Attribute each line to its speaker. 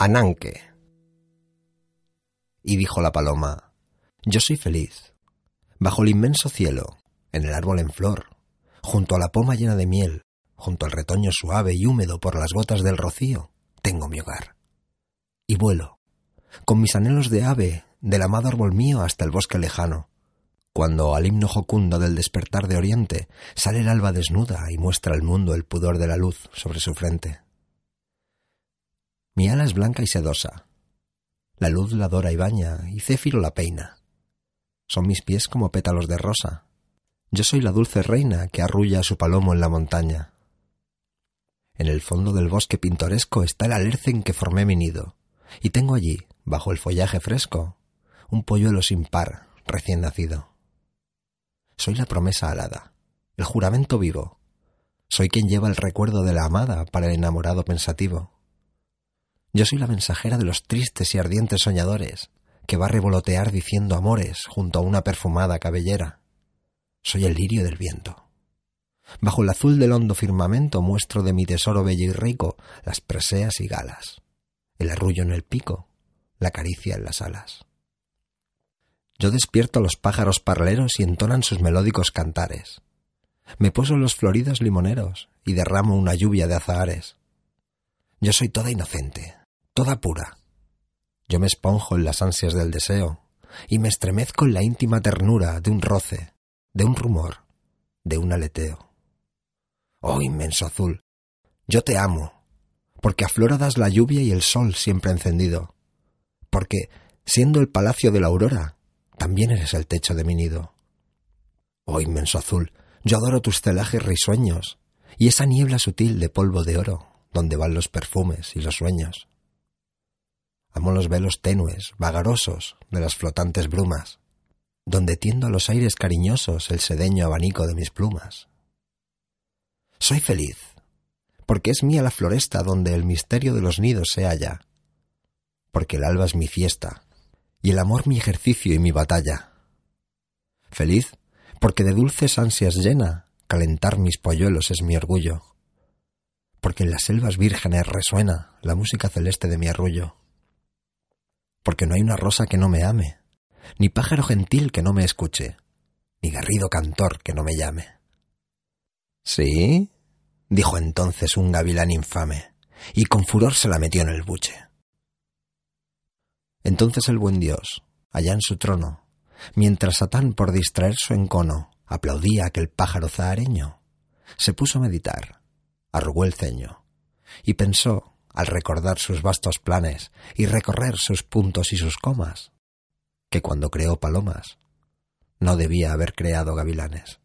Speaker 1: Ananque. Y dijo la paloma, Yo soy feliz. Bajo el inmenso cielo, en el árbol en flor, junto a la poma llena de miel, junto al retoño suave y húmedo por las gotas del rocío, tengo mi hogar. Y vuelo, con mis anhelos de ave, del amado árbol mío hasta el bosque lejano, cuando al himno jocundo del despertar de oriente sale el alba desnuda y muestra al mundo el pudor de la luz sobre su frente. Mi ala es blanca y sedosa. La luz la dora y baña, y Céfiro la peina. Son mis pies como pétalos de rosa. Yo soy la dulce reina que arrulla a su palomo en la montaña. En el fondo del bosque pintoresco está el alerce en que formé mi nido, y tengo allí, bajo el follaje fresco, un polluelo sin par, recién nacido. Soy la promesa alada, el juramento vivo. Soy quien lleva el recuerdo de la amada para el enamorado pensativo. Yo soy la mensajera de los tristes y ardientes soñadores, que va a revolotear diciendo amores junto a una perfumada cabellera. Soy el lirio del viento. Bajo el azul del hondo firmamento muestro de mi tesoro bello y rico las preseas y galas, el arrullo en el pico, la caricia en las alas. Yo despierto a los pájaros parleros y entonan sus melódicos cantares. Me poso en los floridos limoneros y derramo una lluvia de azahares. Yo soy toda inocente, toda pura. Yo me esponjo en las ansias del deseo y me estremezco en la íntima ternura de un roce, de un rumor, de un aleteo. Oh inmenso azul, yo te amo, porque a flora das la lluvia y el sol siempre encendido, porque, siendo el palacio de la aurora, también eres el techo de mi nido. Oh inmenso azul, yo adoro tus celajes risueños y esa niebla sutil de polvo de oro donde van los perfumes y los sueños. Amo los velos tenues, vagarosos de las flotantes brumas, donde tiendo a los aires cariñosos el sedeño abanico de mis plumas. Soy feliz, porque es mía la floresta donde el misterio de los nidos se halla, porque el alba es mi fiesta, y el amor mi ejercicio y mi batalla. Feliz, porque de dulces ansias llena, calentar mis polluelos es mi orgullo porque en las selvas vírgenes resuena la música celeste de mi arrullo. Porque no hay una rosa que no me ame, ni pájaro gentil que no me escuche, ni garrido cantor que no me llame. ¿Sí? dijo entonces un gavilán infame, y con furor se la metió en el buche. Entonces el buen Dios, allá en su trono, mientras Satán por distraer su encono aplaudía aquel pájaro zahareño, se puso a meditar arrugó el ceño y pensó, al recordar sus vastos planes y recorrer sus puntos y sus comas, que cuando creó palomas no debía haber creado gavilanes.